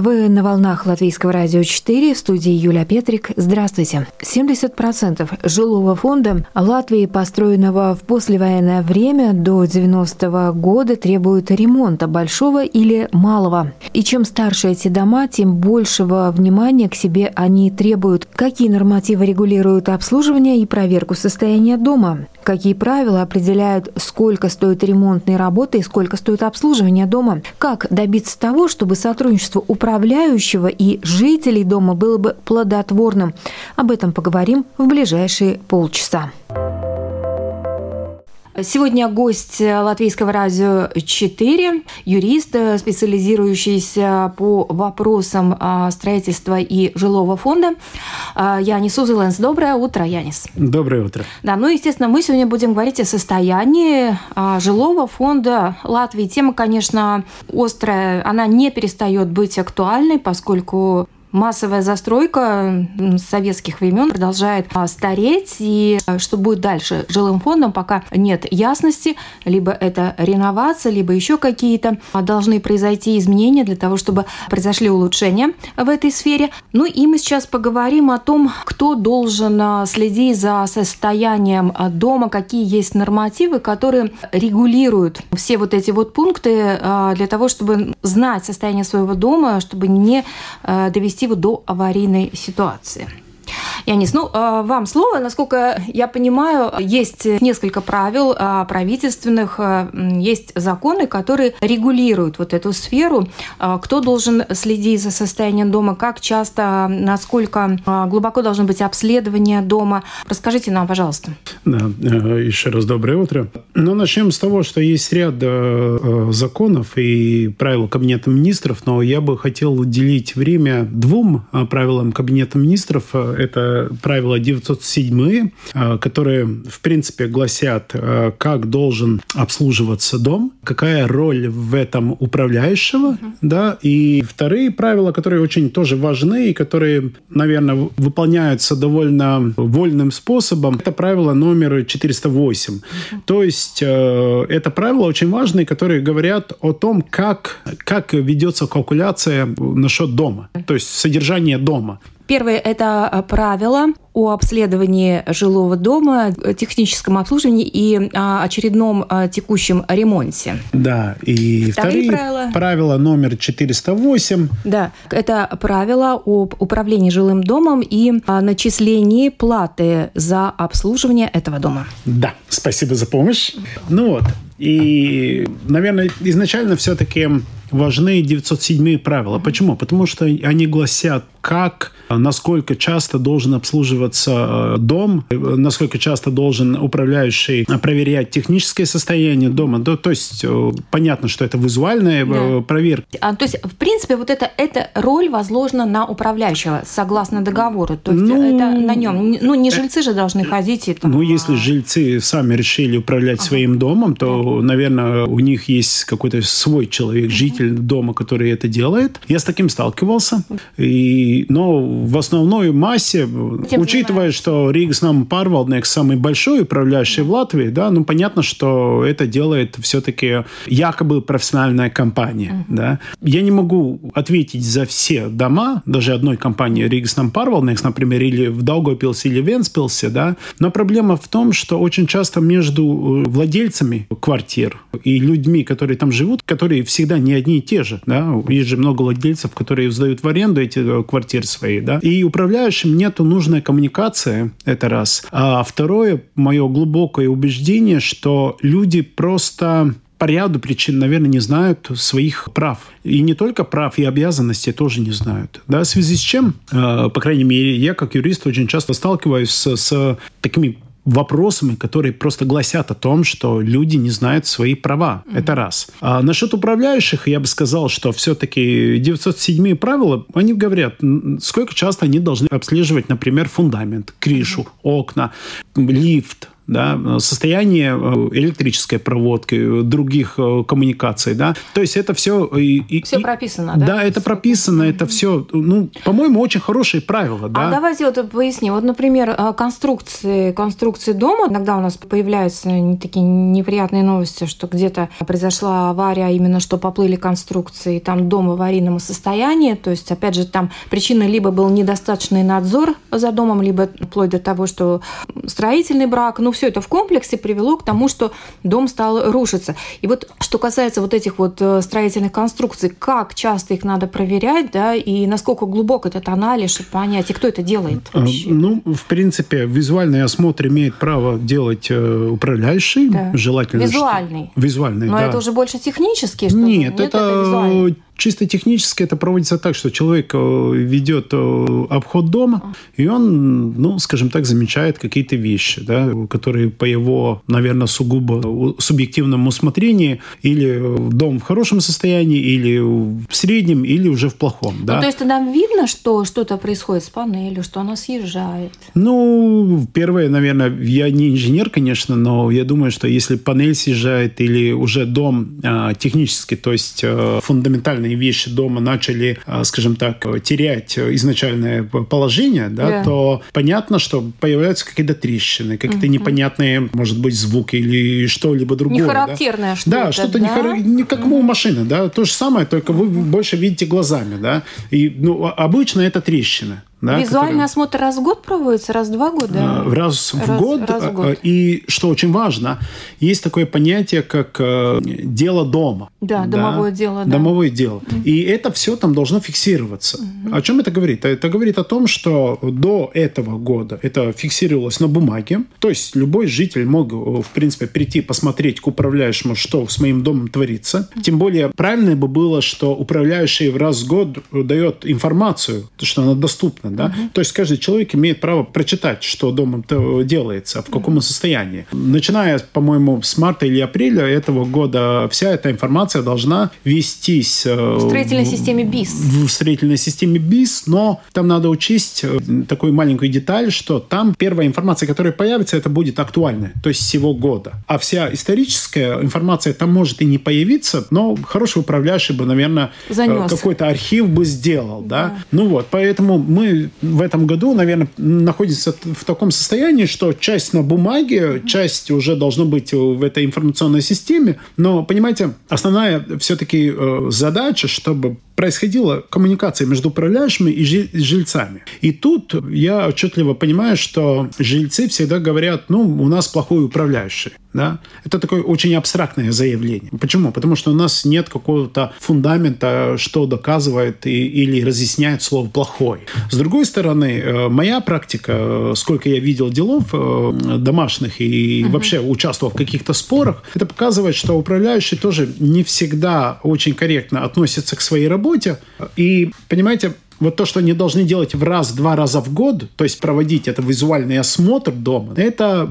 Вы на волнах Латвийского радио 4 в студии Юлия Петрик. Здравствуйте. 70% жилого фонда Латвии, построенного в послевоенное время до 90-го года, требует ремонта большого или малого. И чем старше эти дома, тем большего внимания к себе они требуют. Какие нормативы регулируют обслуживание и проверку состояния дома? Какие правила определяют, сколько стоит ремонтные работы и сколько стоит обслуживание дома? Как добиться того, чтобы сотрудничество управляющего и жителей дома было бы плодотворным? Об этом поговорим в ближайшие полчаса. Сегодня гость Латвийского радио 4, юрист, специализирующийся по вопросам а, строительства и жилого фонда. А, Янис Узеленс. Доброе утро, Янис. Доброе утро. Да, ну, естественно, мы сегодня будем говорить о состоянии а, жилого фонда Латвии. Тема, конечно, острая, она не перестает быть актуальной, поскольку массовая застройка советских времен продолжает а, стареть. И а, что будет дальше жилым фондом, пока нет ясности. Либо это реновация, либо еще какие-то а, должны произойти изменения для того, чтобы произошли улучшения в этой сфере. Ну и мы сейчас поговорим о том, кто должен следить за состоянием дома, какие есть нормативы, которые регулируют все вот эти вот пункты для того, чтобы знать состояние своего дома, чтобы не довести его до аварийной ситуации. Янис, ну, а, вам слово. Насколько я понимаю, есть несколько правил а, правительственных, а, есть законы, которые регулируют вот эту сферу. Кто должен следить за состоянием дома, как часто, насколько глубоко должно быть обследование дома. Расскажите нам, пожалуйста. Да, э, еще раз доброе утро. Ну, начнем с того, что есть ряд э, законов и правил Кабинета министров, но я бы хотел уделить время двум правилам Кабинета министров. Это правила 907, э, которые, в принципе, гласят, э, как должен обслуживаться дом, какая роль в этом управляющего, uh-huh. да, и вторые правила, которые очень тоже важны и которые, наверное, выполняются довольно вольным способом, это правило номер 408. Uh-huh. То есть э, это правила очень важные, которые говорят о том, как, как ведется калькуляция насчет дома, то есть содержание дома. Первое – это э, правило о обследовании жилого дома, техническом обслуживании и а, очередном а, текущем ремонте. Да, и вторые, вторые правила. правила номер 408. Да, это правило об управлении жилым домом и а, начислении платы за обслуживание этого дома. Да, спасибо за помощь. Ну вот, и, наверное, изначально все-таки важны 907 правила. Почему? Потому что они гласят, как, насколько часто должен обслуживаться э, дом, насколько часто должен управляющий проверять техническое состояние дома. Да, то есть э, понятно, что это визуальная э, да. проверка. А, то есть, в принципе, вот это, эта роль возложена на управляющего, согласно договору. То есть ну, это на нем. Ну, не жильцы же должны ходить. И, там, ну, если а... жильцы сами решили управлять ага. своим домом, то, наверное, у них есть какой-то свой человек, житель дома, который это делает. Я с таким сталкивался. И но в основной массе, Тем учитывая, что Ригс нам Парвалднекс самый большой управляющий в Латвии, да, ну понятно, что это делает все-таки якобы профессиональная компания. Uh-huh. Да. Я не могу ответить за все дома, даже одной компании Ригс нам Парвалднекс, например, или в Даугавпилсе или Венспилсе, да, но проблема в том, что очень часто между э, владельцами квартир и людьми, которые там живут, которые всегда не одни и те же, да, есть же много владельцев, которые сдают в аренду эти э, квартиры, квартир своих, да. И управляющим нету нужной коммуникации, это раз. А второе, мое глубокое убеждение, что люди просто по ряду причин, наверное, не знают своих прав. И не только прав, и обязанностей тоже не знают. Да, в связи с чем, э, по крайней мере, я как юрист очень часто сталкиваюсь с, с такими вопросами, которые просто гласят о том, что люди не знают свои права. Mm-hmm. Это раз. А насчет управляющих, я бы сказал, что все-таки 907 правила, они говорят, сколько часто они должны обслеживать, например, фундамент, крышу, mm-hmm. окна, лифт, да, состояние электрической проводки, других коммуникаций, да, то есть это все... И, все прописано, да? Да, это прописано, это все, ну, по-моему, очень хорошие правила, да. А давайте вот поясним. Вот, например, конструкции, конструкции дома, иногда у нас появляются такие неприятные новости, что где-то произошла авария, именно что поплыли конструкции, там дом в аварийном состоянии, то есть, опять же, там причина либо был недостаточный надзор за домом, либо вплоть до того, что строительный брак, ну, все это в комплексе привело к тому, что дом стал рушиться. И вот что касается вот этих вот э, строительных конструкций, как часто их надо проверять, да, и насколько глубок этот анализ, чтобы понять, и кто это делает э, вообще? Ну, в принципе, визуальный осмотр имеет право делать э, управляющий, да. желательно. Визуальный. Что... Визуальный, Но да. это уже больше технический, что Нет, Нет это, это Чисто технически это проводится так, что человек э, ведет э, обход дома, и он, ну, скажем так, замечает какие-то вещи, да, которые по его, наверное, сугубо субъективному усмотрению или дом в хорошем состоянии, или в среднем, или уже в плохом. Да. Ну, то есть нам видно, что что-то происходит с панелью, что она съезжает? Ну, первое, наверное, я не инженер, конечно, но я думаю, что если панель съезжает или уже дом а, технически, то есть а, фундаментально материальные вещи дома начали, а, скажем так, терять изначальное положение, да, yeah. то понятно, что появляются какие-то трещины, какие-то uh-huh. непонятные, может быть, звуки или что-либо другое. Нехарактерное да? что-то. Да, что-то да? не, не как у машины, да, то же самое, только вы больше видите глазами, да, и ну, обычно это трещина. Да, Визуальный который... осмотр раз в год проводится, раз в два года? Раз в раз, год. Раз в год. И, что очень важно, есть такое понятие, как э, дело дома. Да, да, домовое дело. Да. Домовое дело. Mm-hmm. И это все там должно фиксироваться. Mm-hmm. О чем это говорит? Это говорит о том, что до этого года это фиксировалось на бумаге. То есть любой житель мог, в принципе, прийти посмотреть к управляющему, что с моим домом творится. Mm-hmm. Тем более правильно бы было, что управляющий раз в год дает информацию, что она доступна да? Угу. То есть каждый человек имеет право прочитать, что дома делается, в каком угу. состоянии. Начиная, по-моему, с марта или апреля этого года вся эта информация должна вестись э, в строительной в, системе БИС. В строительной системе БИС, но там надо учесть э, такую маленькую деталь, что там первая информация, которая появится, это будет актуальная, то есть всего года. А вся историческая информация там может и не появиться, но хороший управляющий бы, наверное, э, какой-то архив бы сделал, да. да. Ну вот, поэтому мы в этом году, наверное, находится в таком состоянии, что часть на бумаге, часть уже должно быть в этой информационной системе. Но, понимаете, основная все-таки э, задача, чтобы происходила коммуникация между управляющими и жильцами. И тут я отчетливо понимаю, что жильцы всегда говорят, ну, у нас плохой управляющий. Да? Это такое очень абстрактное заявление. Почему? Потому что у нас нет какого-то фундамента, что доказывает и, или разъясняет слово «плохой». С другой стороны, э, моя практика, э, сколько я видел делов э, домашних и uh-huh. вообще участвовал в каких-то спорах, это показывает, что управляющий тоже не всегда очень корректно относится к своей работе, работе. И, понимаете, вот то, что они должны делать в раз-два раза в год, то есть проводить это визуальный осмотр дома, это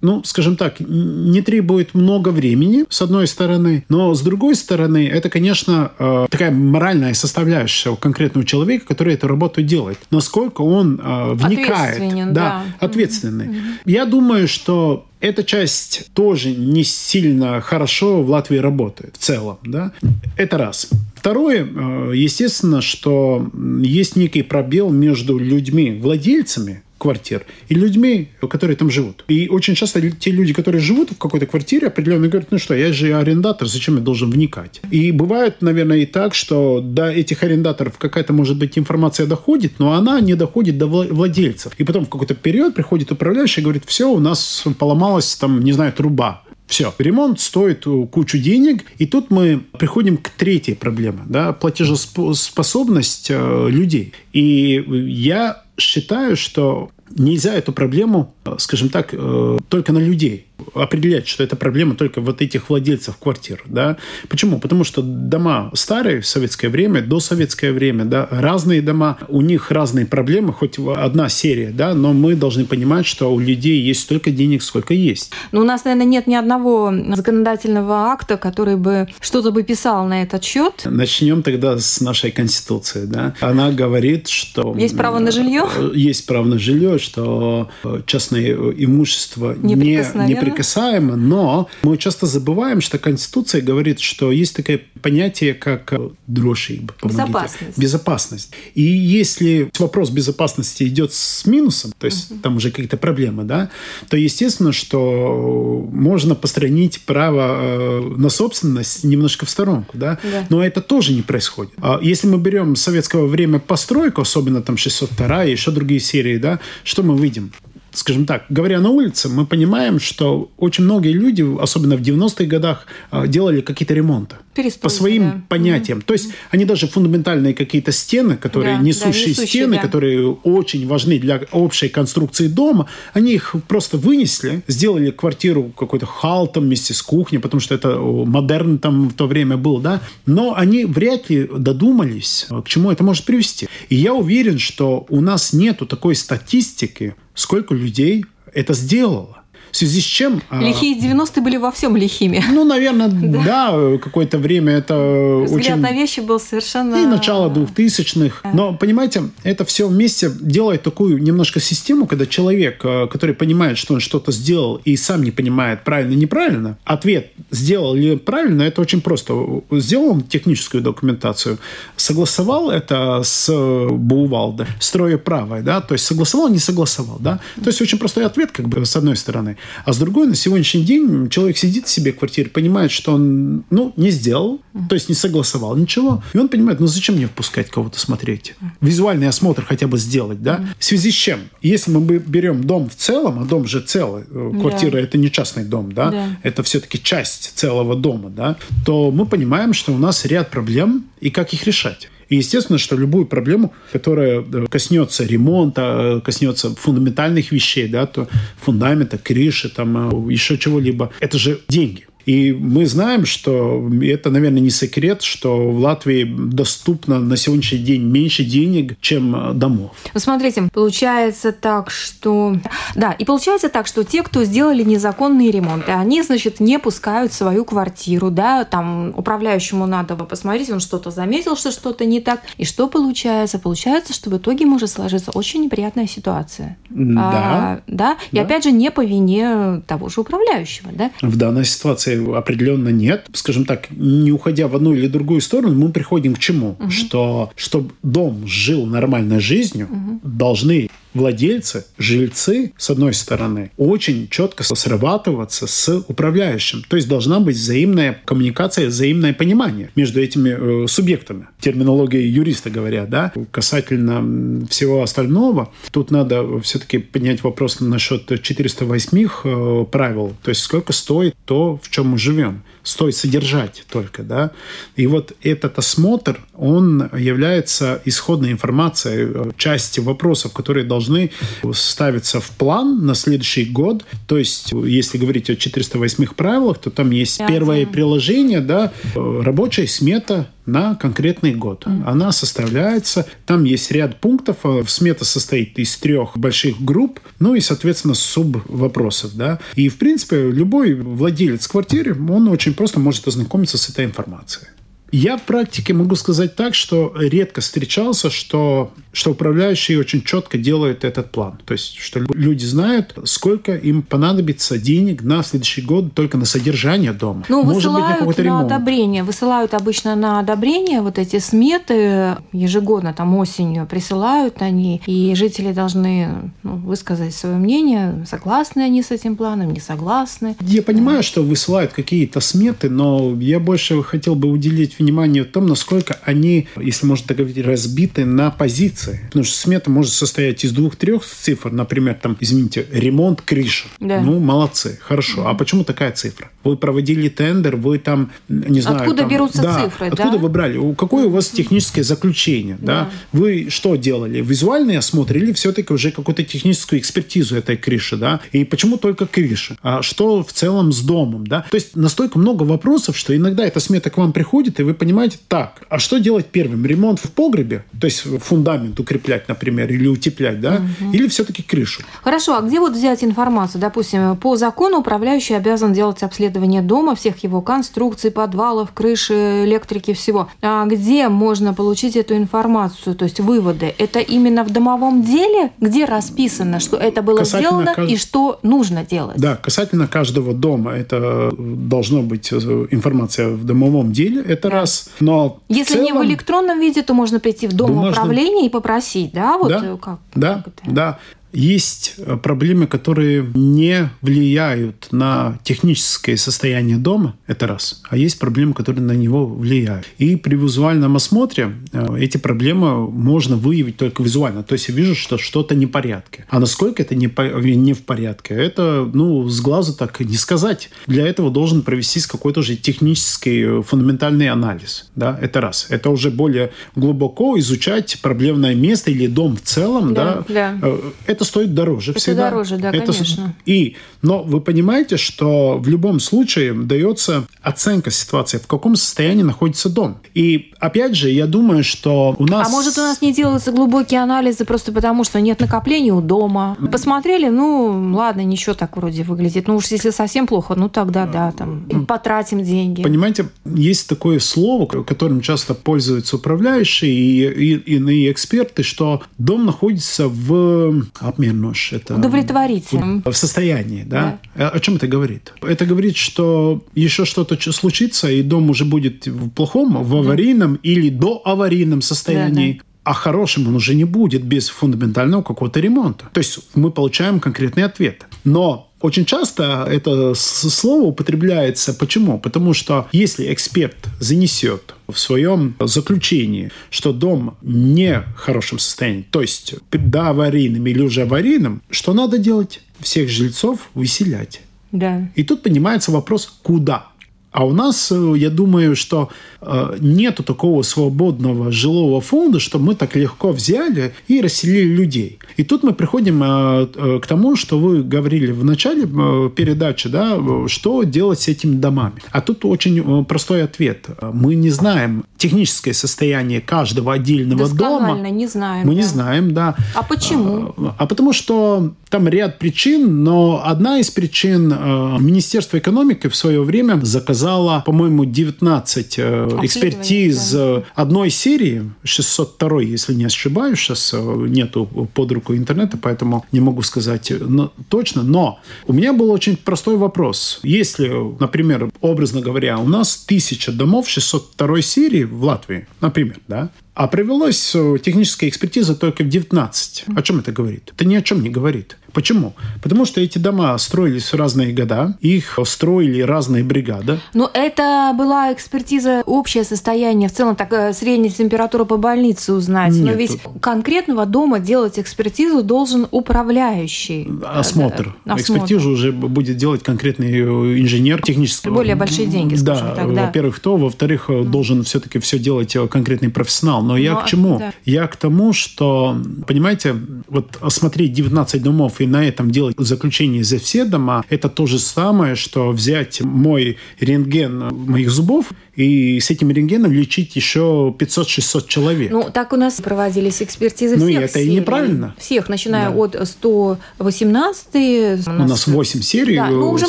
ну, скажем так, не требует много времени, с одной стороны, но с другой стороны, это, конечно, э, такая моральная составляющая у конкретного человека, который эту работу делает. Насколько он э, вникает. Ответственен, да. да. Ответственный. Mm-hmm. Я думаю, что эта часть тоже не сильно хорошо в Латвии работает в целом. Да? Это раз. Второе, э, естественно, что есть некий пробел между людьми, владельцами квартир и людьми, которые там живут. И очень часто те люди, которые живут в какой-то квартире, определенно говорят, ну что, я же арендатор, зачем я должен вникать? И бывает, наверное, и так, что до этих арендаторов какая-то, может быть, информация доходит, но она не доходит до владельцев. И потом в какой-то период приходит управляющий и говорит, все, у нас поломалась там, не знаю, труба. Все. Ремонт стоит кучу денег. И тут мы приходим к третьей проблеме. Да, платежеспособность э, людей. И я считаю, что нельзя эту проблему, э, скажем так, э, только на людей определять, что это проблема только вот этих владельцев квартир. Да? Почему? Потому что дома старые в советское время, до советское время, да, разные дома, у них разные проблемы, хоть одна серия, да, но мы должны понимать, что у людей есть столько денег, сколько есть. Но у нас, наверное, нет ни одного законодательного акта, который бы что-то бы писал на этот счет. Начнем тогда с нашей Конституции. Да? Она говорит, что... Есть право на жилье? Есть право на жилье правы, что э, частное имущество неприкосновенно. не неприкасаемо, но мы часто забываем, что Конституция говорит, что есть такое понятие, как дрожи. Безопасность. Безопасность. И если вопрос безопасности идет с минусом, то есть угу. там уже какие-то проблемы, да, то естественно, что можно постранить право на собственность немножко в сторонку, да, да. но это тоже не происходит. А если мы берем советского время постройку, особенно там 602 и еще другие серии, да, что мы видим? Скажем так, говоря на улице, мы понимаем, что очень многие люди, особенно в 90-х годах, а, делали какие-то ремонты. По своим да. понятиям. Mm-hmm. То есть они даже фундаментальные какие-то стены, которые да, несущие, да, несущие стены, да. которые очень важны для общей конструкции дома, они их просто вынесли, сделали квартиру какой-то халтом вместе с кухней, потому что это модерн там в то время был, да. Но они вряд ли додумались, к чему это может привести. И я уверен, что у нас нету такой статистики, сколько людей это сделало. В связи с чем... А, Лихие 90-е были во всем лихими. Ну, наверное, да, какое-то время это Взгляд очень... на вещи был совершенно... И начало 2000-х. Но, понимаете, это все вместе делает такую немножко систему, когда человек, э, который понимает, что он что-то сделал и сам не понимает, правильно неправильно, ответ, сделал ли правильно, это очень просто. Сделал он техническую документацию, согласовал это с Баувалда, строя правое, да, то есть согласовал, не согласовал, да. То есть очень простой ответ, как бы, с одной стороны. А с другой, на сегодняшний день человек сидит в себе в квартире, понимает, что он, ну, не сделал, то есть не согласовал ничего, и он понимает, ну, зачем мне впускать кого-то смотреть? Визуальный осмотр хотя бы сделать, да? В связи с чем? Если мы берем дом в целом, а дом же целый, э, квартира да. это не частный дом, да? да. Это все-таки часть целого дома, да? То мы понимаем, что у нас ряд проблем и как их решать. И естественно, что любую проблему, которая э, коснется ремонта, э, коснется фундаментальных вещей, да, то фундамента, крыши, там, э, еще чего-либо, это же деньги. И мы знаем, что это, наверное, не секрет, что в Латвии доступно на сегодняшний день меньше денег, чем домов. Ну, смотрите, получается так, что... Да, и получается так, что те, кто сделали незаконные ремонты, они, значит, не пускают свою квартиру, да, там управляющему надо посмотреть, он что-то заметил, что что-то не так. И что получается? Получается, что в итоге может сложиться очень неприятная ситуация. Да. А, да? И да. опять же, не по вине того же управляющего, да? В данной ситуации определенно нет. Скажем так, не уходя в одну или другую сторону, мы приходим к чему? Угу. Что чтобы дом жил нормальной жизнью, угу. должны владельцы, жильцы, с одной стороны, очень четко срабатываться с управляющим. То есть должна быть взаимная коммуникация, взаимное понимание между этими э, субъектами. Терминология юриста говоря, да, касательно всего остального, тут надо все-таки поднять вопрос насчет 408 э, правил. То есть сколько стоит то, в чем мы живем стоит содержать только, да. И вот этот осмотр, он является исходной информацией, э, части вопросов, которые должны ставиться в план на следующий год. То есть, если говорить о 408 правилах, то там есть первое приложение, да, э, рабочая смета на конкретный год. Она составляется, там есть ряд пунктов, э, смета состоит из трех больших групп, ну и, соответственно, суб вопросов, да. И, в принципе, любой владелец квартиры, он очень просто может ознакомиться с этой информацией. Я в практике могу сказать так, что редко встречался, что, что управляющие очень четко делают этот план. То есть, что люди знают, сколько им понадобится денег на следующий год только на содержание дома. Ну, Может высылают быть, на, на одобрение. Высылают обычно на одобрение вот эти сметы ежегодно, там осенью присылают они, и жители должны ну, высказать свое мнение, согласны они с этим планом, не согласны. Я понимаю, что высылают какие-то сметы, но я больше хотел бы уделить внимание в том, насколько они, если можно так говорить, разбиты на позиции. Потому что смета может состоять из двух-трех цифр. Например, там, извините, ремонт крыши. Да. Ну, молодцы, хорошо. А почему такая цифра? Вы проводили тендер, вы там, не знаю... Откуда там, берутся да, цифры, Откуда да? вы брали? Какое у вас техническое заключение? Да. да? Вы что делали? Визуальный осмотр или все-таки уже какую-то техническую экспертизу этой крыши? Да? И почему только крыша? А что в целом с домом? Да? То есть настолько много вопросов, что иногда эта смета к вам приходит, и вы понимаете, так, а что делать первым? Ремонт в погребе, то есть фундамент укреплять, например, или утеплять, да? Угу. Или все-таки крышу? Хорошо, а где вот взять информацию? Допустим, по закону управляющий обязан делать обследование обследование дома, всех его конструкций, подвалов, крыши, электрики, всего. А где можно получить эту информацию, то есть выводы? Это именно в домовом деле, где расписано, что это было касательно сделано кажд... и что нужно делать? Да, касательно каждого дома это должно быть э, информация в домовом деле, это да. раз. Но если целом... не в электронном виде, то можно прийти в дом управления и попросить, да, вот да, э, как? Да, как да. Есть э, проблемы, которые не влияют на техническое состояние дома, это раз. А есть проблемы, которые на него влияют. И при визуальном осмотре э, эти проблемы можно выявить только визуально. То есть я вижу, что что-то не в порядке. А насколько это не, не в порядке, это ну, с глазу так не сказать. Для этого должен провестись какой-то уже технический э, фундаментальный анализ. Да? Это раз. Это уже более глубоко изучать проблемное место или дом в целом. Да, да. да это стоит дороже это всегда. дороже, да, это... конечно. И, но вы понимаете, что в любом случае дается оценка ситуации, в каком состоянии находится дом. И опять же, я думаю, что у нас... А может, у нас не делаются глубокие анализы просто потому, что нет накоплений у дома? Посмотрели, ну, ладно, ничего так вроде выглядит. Ну уж если совсем плохо, ну тогда да, там, потратим деньги. Понимаете, есть такое слово, которым часто пользуются управляющие и, и, иные эксперты, что дом находится в обменуш. Это Удовлетворительным. В состоянии, да? да? О чем это говорит? Это говорит, что еще что-то случится, и дом уже будет в плохом, в аварийном или до аварийном состоянии. Да, да а хорошим он уже не будет без фундаментального какого-то ремонта. То есть мы получаем конкретный ответ. Но очень часто это слово употребляется. Почему? Потому что если эксперт занесет в своем заключении, что дом не в хорошем состоянии, то есть до аварийным или уже аварийным, что надо делать? Всех жильцов выселять. Да. И тут понимается вопрос, куда? А у нас, э, я думаю, что э, нету такого свободного жилого фонда, что мы так легко взяли и расселили людей. И тут мы приходим э, к тому, что вы говорили в начале передачи, да, что делать с этими домами. А тут очень простой ответ. Мы не знаем техническое состояние каждого отдельного дома. не знаем. Мы да. не знаем, да. А почему? А, а потому что там ряд причин, но одна из причин Министерство экономики в свое время заказало показала, по-моему, 19 э, экспертиз да. одной серии, 602, если не ошибаюсь, сейчас э, нету под руку интернета, поэтому не могу сказать э, но, точно. Но у меня был очень простой вопрос. Если, например, образно говоря, у нас тысяча домов 602 серии в Латвии, например, да, а провелась техническая экспертиза только в 19. О чем это говорит? Это ни о чем не говорит. Почему? Потому что эти дома строились в разные года, их строили разные бригады. Но это была экспертиза общее состояние, в целом так э, средняя температура по больнице узнать. Нет, Но ведь конкретного дома делать экспертизу должен управляющий. Осмотр. Осмотр. Экспертизу уже будет делать конкретный э, инженер технический. Более большие деньги, скажем да, так. Да, во-первых, то, во-вторых, mm. должен все-таки все делать конкретный профессионал. Но я Но, к чему? Да. Я к тому, что, понимаете, вот осмотреть 19 домов и на этом делать заключение за все дома, это то же самое, что взять мой рентген моих зубов и с этим рентгеном лечить еще 500-600 человек. Ну, так у нас проводились экспертизы ну, всех Ну, это серий. и неправильно. Всех, начиная да. от 118 у нас, у нас 8 серий. Да, ну, уже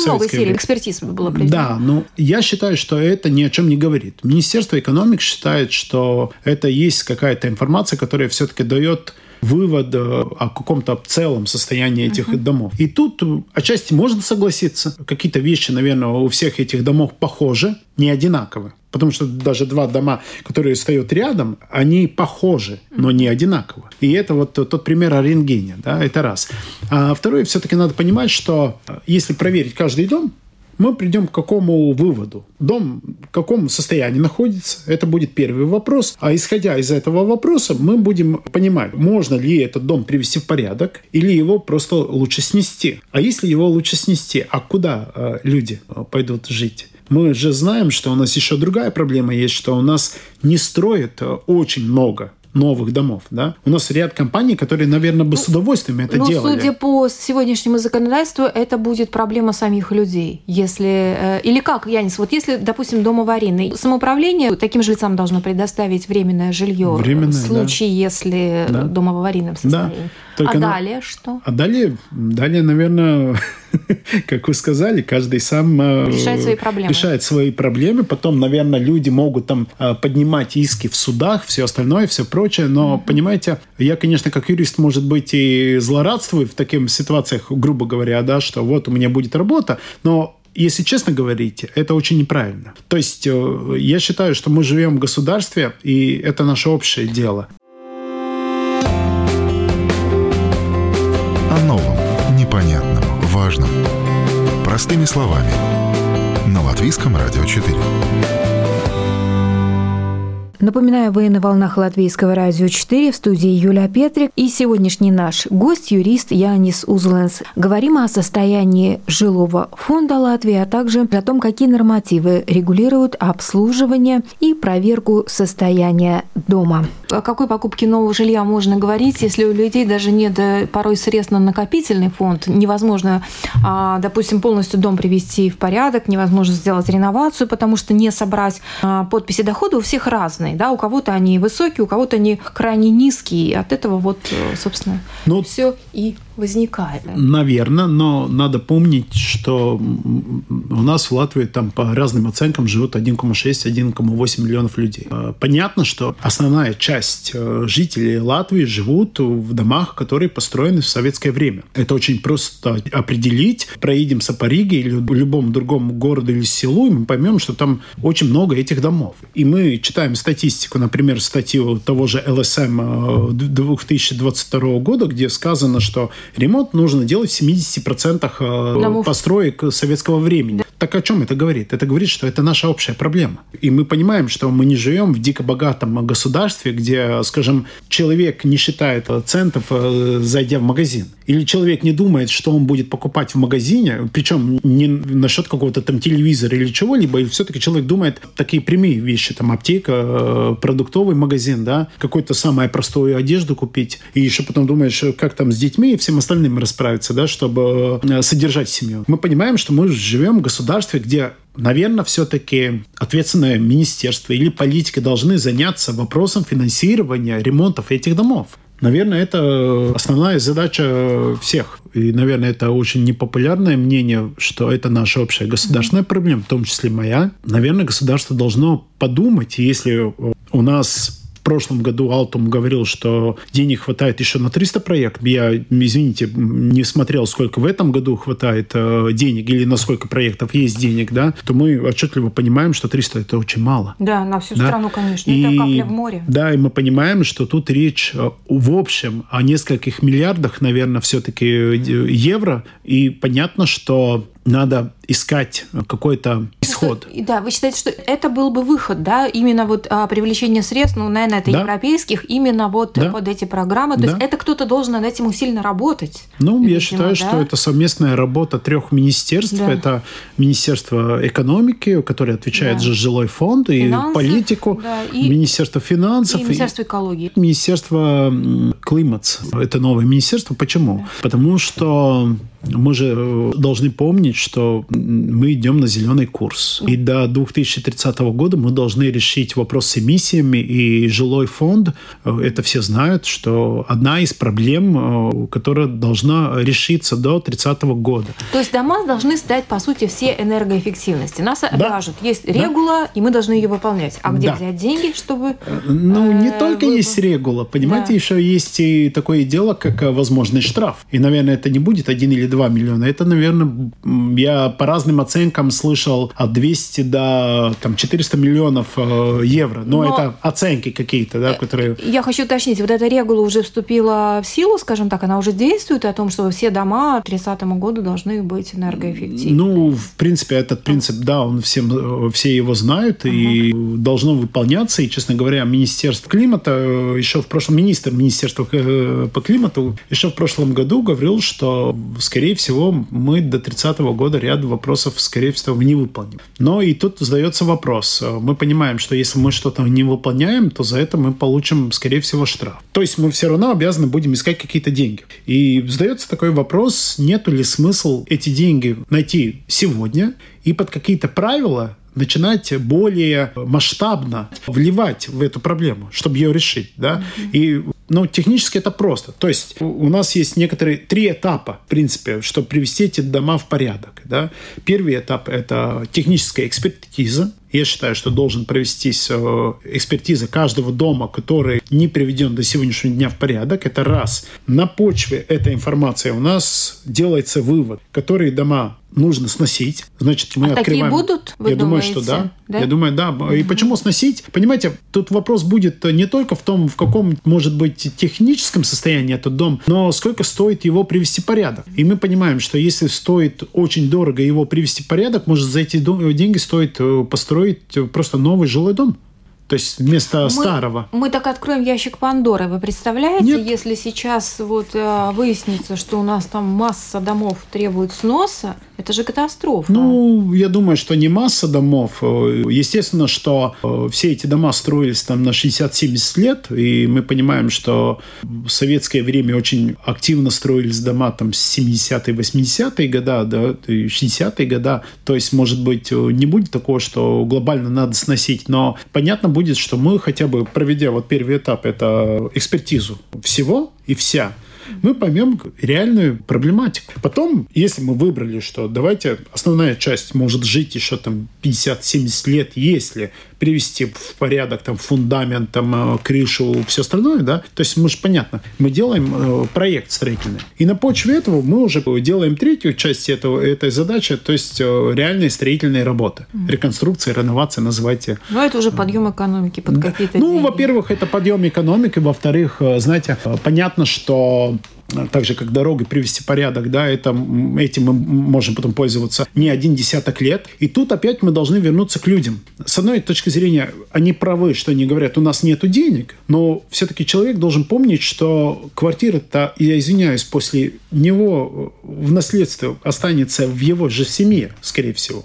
много серий экспертиз было проведено. Да, но я считаю, что это ни о чем не говорит. Министерство экономики считает, что это есть какая-то информация, которая все-таки дает вывод о каком-то целом состоянии этих uh-huh. домов. И тут отчасти можно согласиться. Какие-то вещи, наверное, у всех этих домов похожи, не одинаковы. Потому что даже два дома, которые стоят рядом, они похожи, но не одинаковы. И это вот тот пример о рентгене. Да, это раз. А второе, все-таки надо понимать, что если проверить каждый дом, мы придем к какому выводу? Дом в каком состоянии находится? Это будет первый вопрос. А исходя из этого вопроса, мы будем понимать, можно ли этот дом привести в порядок или его просто лучше снести. А если его лучше снести, а куда э, люди э, пойдут жить? Мы же знаем, что у нас еще другая проблема есть, что у нас не строят э, очень много новых домов, да. У нас ряд компаний, которые, наверное, бы ну, с удовольствием это ну, делали. судя по сегодняшнему законодательству, это будет проблема самих людей. Если... Э, или как, Янис, вот если, допустим, дом аварийный, самоуправление таким жильцам должно предоставить временное жилье временное, в случае, да. если да. дом в аварийном состоянии. Да. Только а далее что? А далее, далее, наверное, как вы сказали, каждый сам э, решает свои проблемы. Решает свои проблемы. Потом, наверное, люди могут там э, поднимать иски в судах, все остальное, все прочее. Но, mm-hmm. понимаете, я, конечно, как юрист, может быть, и злорадствую в таких ситуациях, грубо говоря, да, что вот у меня будет работа, но если честно говорить, это очень неправильно. То есть э, я считаю, что мы живем в государстве, и это наше общее дело. О новом, непонятном, важном. Простыми словами. На Латвийском радио 4. Напоминаю, вы на волнах Латвийского радио 4 в студии Юлия Петрик и сегодняшний наш гость – юрист Янис Узленс. Говорим о состоянии жилого фонда Латвии, а также о том, какие нормативы регулируют обслуживание и проверку состояния дома. О какой покупке нового жилья можно говорить, если у людей даже нет э, порой средств на накопительный фонд? Невозможно, а, допустим, полностью дом привести в порядок, невозможно сделать реновацию, потому что не собрать а, подписи дохода у всех разные разные, да, у кого-то они высокие, у кого-то они крайне низкие, от этого вот, э, собственно, ну, все и возникает. Наверное, но надо помнить, что у нас в Латвии там по разным оценкам живут 1,6-1,8 миллионов людей. Э, понятно, что основная часть э, жителей Латвии живут в домах, которые построены в советское время. Это очень просто определить. Проедемся по Риге или любому другому городу или селу, и мы поймем, что там очень много этих домов. И мы читаем статистику, например, статью того же ЛСМ 2022 э, года, где сказано, что ремонт нужно делать в 70% э, Домов. построек советского времени. Так о чем это говорит? Это говорит, что это наша общая проблема. И мы понимаем, что мы не живем в дико богатом государстве, где, скажем, человек не считает центов, э, зайдя в магазин. Или человек не думает, что он будет покупать в магазине, причем не насчет какого-то там телевизора или чего-либо, или все-таки человек думает такие прямые вещи, там аптека, э, продуктовый магазин, да, какую-то самую простую одежду купить, и еще потом думаешь, как там с детьми и всем остальным расправиться, да, чтобы э, содержать семью. Мы понимаем, что мы живем в государстве, где наверное, все-таки ответственное министерство или политики должны заняться вопросом финансирования ремонтов этих домов. Наверное, это основная задача всех. И, наверное, это очень непопулярное мнение, что это наша общая государственная проблема, в том числе моя. Наверное, государство должно подумать, если у нас в прошлом году Алтум говорил, что денег хватает еще на 300 проектов. Я, извините, не смотрел, сколько в этом году хватает э, денег или на сколько проектов есть денег, да, то мы отчетливо понимаем, что 300 это очень мало. Да, на всю да? страну, конечно. И, это капля в море. Да, и мы понимаем, что тут речь э, в общем о нескольких миллиардах, наверное, все-таки э, евро. И понятно, что надо искать какой-то исход. Да, вы считаете, что это был бы выход, да, именно вот а, привлечение средств, ну, наверное, это да. европейских, именно вот да. под эти программы. То да. есть это кто-то должен над этим усиленно работать. Ну, видимо, я считаю, да? что это совместная работа трех министерств. Да. Это Министерство экономики, которое отвечает да. за жилой фонд Финансов, и политику, да, и Министерство финансов. И Министерство экологии. Министерство климат. Это новое министерство. Почему? Да. Потому что мы же э, должны помнить, что мы идем на зеленый курс. И до 2030 года мы должны решить вопрос с эмиссиями. И жилой фонд, э, это все знают, что одна из проблем, э, которая должна решиться до 30 года. То есть дома должны стать, по сути, все энергоэффективности. Нас да. обяжут. Есть регула, да. и мы должны ее выполнять. А где да. взять деньги, чтобы... Ну, не только вы... есть регула. Понимаете, да. еще есть и такое дело, как возможный штраф. И, наверное, это не будет один или 2 миллиона. Это, наверное, я по разным оценкам слышал от 200 до там, 400 миллионов э, евро. Но, Но это оценки какие-то, да, которые... Я хочу уточнить, вот эта регула уже вступила в силу, скажем так, она уже действует о том, что все дома к 30 году должны быть энергоэффективны. Ну, в принципе, этот принцип, да, он всем, э, все его знают uh-huh. и должно выполняться. И, честно говоря, Министерство климата, э, еще в прошлом министр Министерства по климату еще в прошлом году говорил, что, скорее скорее всего, мы до 30 года ряд вопросов, скорее всего, не выполним. Но и тут задается вопрос. Мы понимаем, что если мы что-то не выполняем, то за это мы получим, скорее всего, штраф. То есть мы все равно обязаны будем искать какие-то деньги. И задается такой вопрос, нету ли смысл эти деньги найти сегодня и под какие-то правила начинать более масштабно вливать в эту проблему, чтобы ее решить. Да? Mm-hmm. И ну, технически это просто. То есть у нас есть некоторые три этапа, в принципе, чтобы привести эти дома в порядок. Да? Первый этап – это техническая экспертиза. Я считаю, что должен провестись э, экспертиза каждого дома, который не приведен до сегодняшнего дня в порядок. Это раз. На почве этой информации у нас делается вывод, которые дома нужно сносить. Значит, мы а открываем. такие будут? Вы Я думаю, что да. да. Я думаю, да. Угу. И почему сносить? Понимаете, тут вопрос будет не только в том, в каком может быть техническом состоянии этот дом, но сколько стоит его привести в порядок. И мы понимаем, что если стоит очень дорого его привести в порядок, может за эти деньги стоит э, построить просто новый жилой дом. То есть вместо мы, старого. Мы так откроем ящик Пандоры. Вы представляете, Нет. если сейчас вот э, выяснится, что у нас там масса домов требует сноса, это же катастрофа. Ну, я думаю, что не масса домов. Э, естественно, что э, все эти дома строились там на 60-70 лет, и мы понимаем, что в советское время очень активно строились дома там с 70-е, 80-е года, да, 60-е года. То есть, может быть, не будет такого, что глобально надо сносить, но понятно будет, что мы хотя бы проведя вот первый этап, это экспертизу всего и вся, мы поймем реальную проблематику. Потом, если мы выбрали, что давайте основная часть может жить еще там 50-70 лет, если привести в порядок там фундамент, там э, крышу, все остальное, да, то есть мы же понятно, мы делаем э, проект строительный. И на почве этого мы уже делаем третью часть этого, этой задачи, то есть э, реальные строительные работы. Реконструкция, реновация, называйте. Но это уже подъем экономики под какие-то Ну, во-первых, это подъем экономики, во-вторых, знаете, понятно, что так же, как дорогой привести порядок, да, это, этим мы можем потом пользоваться не один десяток лет. И тут опять мы должны вернуться к людям. С одной точки зрения, они правы, что они говорят, у нас нет денег, но все-таки человек должен помнить, что квартира-то, я извиняюсь, после него в наследство останется в его же семье, скорее всего.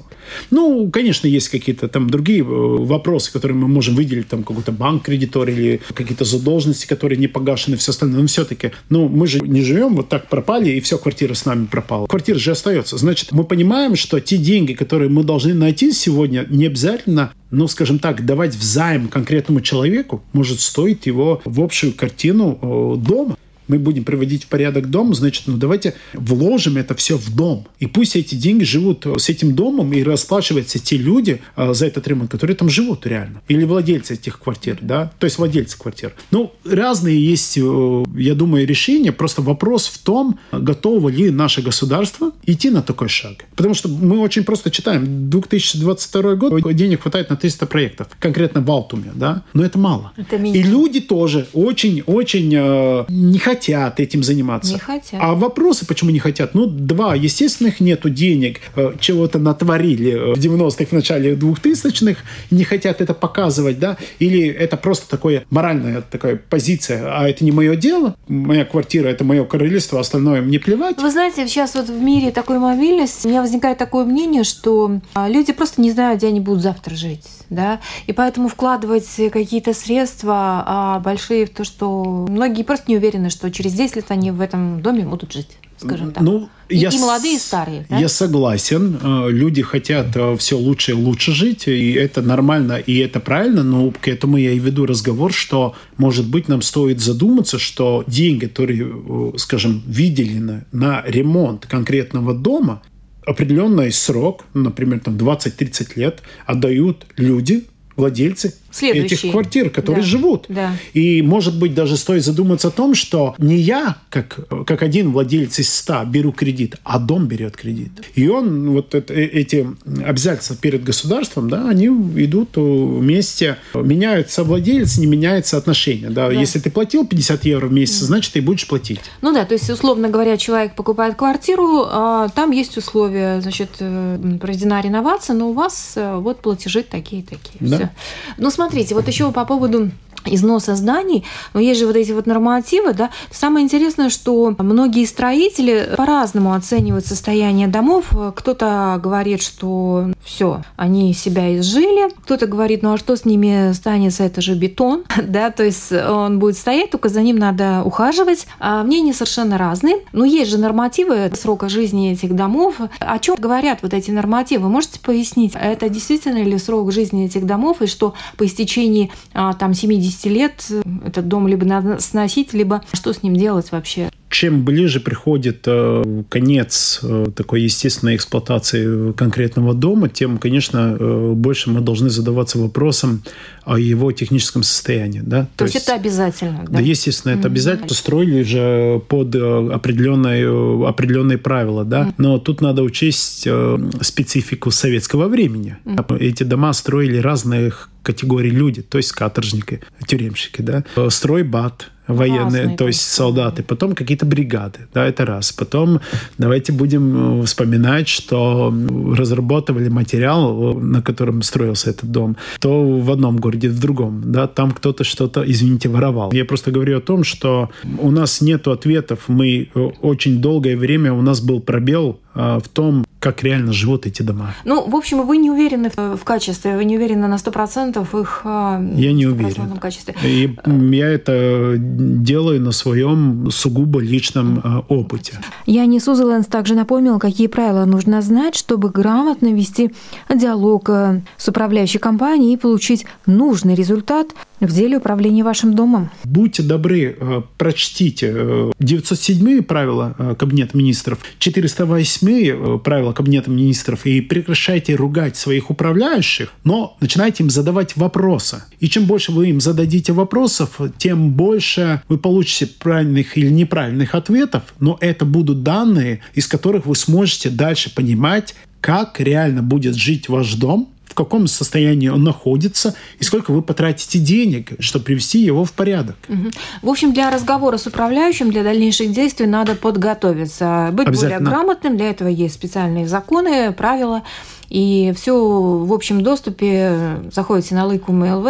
Ну, конечно, есть какие-то там другие э, вопросы, которые мы можем выделить, там какой-то банк-кредитор или какие-то задолженности, которые не погашены, все остальное. Но все-таки, ну, мы же не живем вот так пропали, и все, квартира с нами пропала. Квартира же остается. Значит, мы понимаем, что те деньги, которые мы должны найти сегодня, не обязательно ну, скажем так, давать взаим конкретному человеку может стоить его в общую картину э, дома мы будем приводить в порядок дом, значит, ну давайте вложим это все в дом. И пусть эти деньги живут с этим домом и расплачиваются те люди а, за этот ремонт, которые там живут реально. Или владельцы этих квартир, да, то есть владельцы квартир. Ну, разные есть, э, я думаю, решения. Просто вопрос в том, готово ли наше государство идти на такой шаг. Потому что мы очень просто читаем, 2022 год, денег хватает на 300 проектов, конкретно в Алтуме, да, но это мало. Это и люди тоже очень-очень э, не хотят хотят этим заниматься. Не хотят. А вопросы, почему не хотят? Ну, два. Естественных нету денег. Э, чего-то натворили э, в 90-х, в начале 2000-х. Не хотят это показывать, да? Или это просто такое моральная такая позиция. А это не мое дело. Моя квартира – это мое королевство, остальное мне плевать. Вы знаете, сейчас вот в мире такой мобильности, у меня возникает такое мнение, что а, люди просто не знают, где они будут завтра жить. Да? И поэтому вкладывать какие-то средства а, большие в то, что многие просто не уверены, что через 10 лет они в этом доме будут жить скажем так. Ну, и, я и молодые, и старые. Да? Я согласен. Э, люди хотят э, все лучше и лучше жить, и это нормально, и это правильно, но к этому я и веду разговор, что, может быть, нам стоит задуматься, что деньги, которые, э, скажем, выделены на ремонт конкретного дома, определенный срок, например, там 20-30 лет, отдают люди, владельцы этих квартир, которые да. живут. Да. И, может быть, даже стоит задуматься о том, что не я, как, как один владелец из ста, беру кредит, а дом берет кредит. И он, вот это, э, эти обязательства перед государством, да, они идут вместе. Меняются владельцы, не меняется отношение. Да? Да. Если ты платил 50 евро в месяц, да. значит, ты будешь платить. Ну да, то есть, условно говоря, человек покупает квартиру, а там есть условия, значит, э, проведена реновация, но у вас э, вот платежи такие-такие. Да. Все. Ну, смотри, смотрите, вот еще по поводу износа зданий, но есть же вот эти вот нормативы, да. Самое интересное, что многие строители по-разному оценивают состояние домов. Кто-то говорит, что все, они себя изжили, кто-то говорит, ну а что с ними станется, это же бетон, да, то есть он будет стоять, только за ним надо ухаживать. А мнения совершенно разные. Но есть же нормативы срока жизни этих домов. О чем говорят вот эти нормативы? Можете пояснить, это действительно ли срок жизни этих домов, и что по истечении а, там 70 лет этот дом либо надо сносить, либо что с ним делать вообще? Чем ближе приходит э, конец э, такой естественной эксплуатации конкретного дома, тем, конечно, э, больше мы должны задаваться вопросом о его техническом состоянии. Да? То, То есть, есть это обязательно? Да, да естественно, это mm-hmm. обязательно. Строили же под определенные, определенные правила, да? Mm-hmm. но тут надо учесть специфику советского времени. Mm-hmm. Эти дома строили разных категорий люди, то есть каторжники, тюремщики, да? стройбат, военные, Разные, то есть солдаты, потом какие-то бригады, да, это раз. Потом давайте будем э, вспоминать, что разработывали материал, э, на котором строился этот дом, то в одном городе, в другом, да, там кто-то что-то, извините, воровал. Я просто говорю о том, что у нас нет ответов, мы э, очень долгое время, у нас был пробел в том, как реально живут эти дома. Ну, в общем, вы не уверены в качестве, вы не уверены на 100% их а, Я не уверен. качестве. И я это делаю на своем сугубо личном а, опыте. Янис Сузеленс также напомнил, какие правила нужно знать, чтобы грамотно вести диалог а, с управляющей компанией и получить нужный результат в деле управления вашим домом. Будьте добры, прочтите 907 правила Кабинета министров, 408 правила Кабинета министров и прекращайте ругать своих управляющих, но начинайте им задавать вопросы. И чем больше вы им зададите вопросов, тем больше вы получите правильных или неправильных ответов, но это будут данные, из которых вы сможете дальше понимать, как реально будет жить ваш дом, в каком состоянии он находится и сколько вы потратите денег, чтобы привести его в порядок. Угу. В общем, для разговора с управляющим, для дальнейших действий надо подготовиться, быть более грамотным. Для этого есть специальные законы, правила. И все в общем доступе заходите на Лыку МЛВ,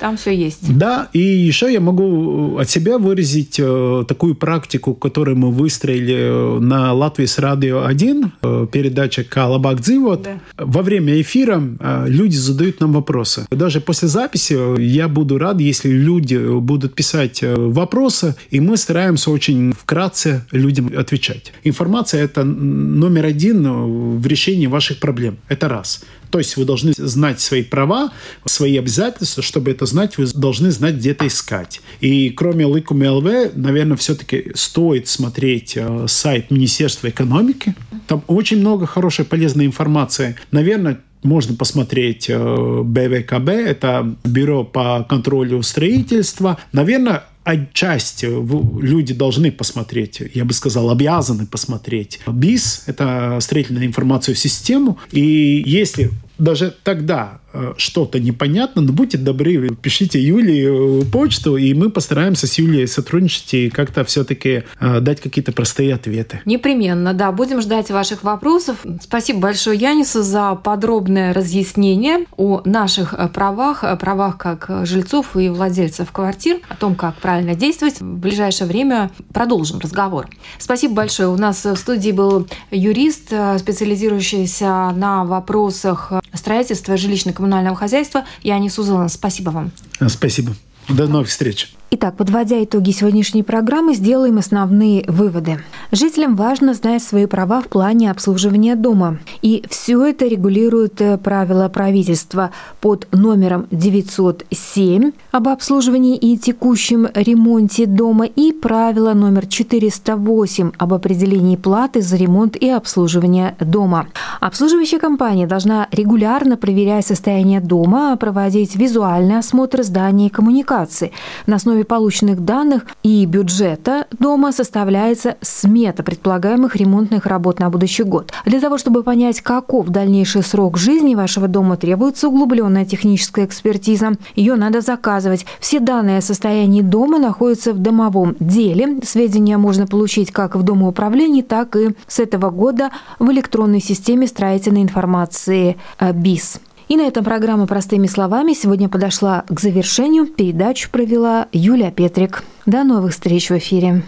там все есть. Да, и еще я могу от себя выразить э, такую практику, которую мы выстроили э, на Латвии с радио 1, э, передача Калабак Дзивот. Да. Во время эфира люди задают нам вопросы. Даже после записи я буду рад, если люди будут писать вопросы, и мы стараемся очень вкратце людям отвечать. Информация – это номер один в решении ваших проблем. Это раз. То есть вы должны знать свои права, свои обязательства. Чтобы это знать, вы должны знать, где это искать. И кроме Ликум ЛВ, наверное, все-таки стоит смотреть э, сайт Министерства экономики. Там очень много хорошей, полезной информации. Наверное, можно посмотреть э, БВКБ, это Бюро по контролю строительства. Наверное, отчасти люди должны посмотреть, я бы сказал, обязаны посмотреть БИС, это строительная информацию систему. И если даже тогда Э, что-то непонятно, но будьте добры, пишите Юлии э, почту, и мы постараемся с Юлией сотрудничать и как-то все-таки э, дать какие-то простые ответы. Непременно, да. Будем ждать ваших вопросов. Спасибо большое Янису за подробное разъяснение о наших правах, правах как жильцов и владельцев квартир, о том, как правильно действовать. В ближайшее время продолжим разговор. Спасибо большое. У нас в студии был юрист, специализирующийся на вопросах строительства жилищно-коммунального коммунального хозяйства Яни Сузелан. Спасибо вам. Спасибо. До новых встреч. Итак, подводя итоги сегодняшней программы, сделаем основные выводы. Жителям важно знать свои права в плане обслуживания дома. И все это регулирует э, правила правительства под номером 907 об обслуживании и текущем ремонте дома и правило номер 408 об определении платы за ремонт и обслуживание дома. Обслуживающая компания должна регулярно проверять состояние дома, проводить визуальный осмотр здания и коммуникации. На основе полученных данных и бюджета дома составляется смета предполагаемых ремонтных работ на будущий год. Для того, чтобы понять, каков дальнейший срок жизни вашего дома, требуется углубленная техническая экспертиза. Ее надо заказывать. Все данные о состоянии дома находятся в домовом деле. Сведения можно получить как в домоуправлении, так и с этого года в электронной системе строительной информации э, БИС. И на этом программа «Простыми словами» сегодня подошла к завершению. Передачу провела Юлия Петрик. До новых встреч в эфире.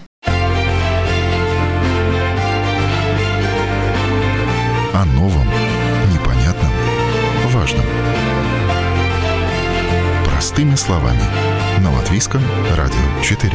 О новом, непонятном, важном. Простыми словами. На Латвийском радио 4.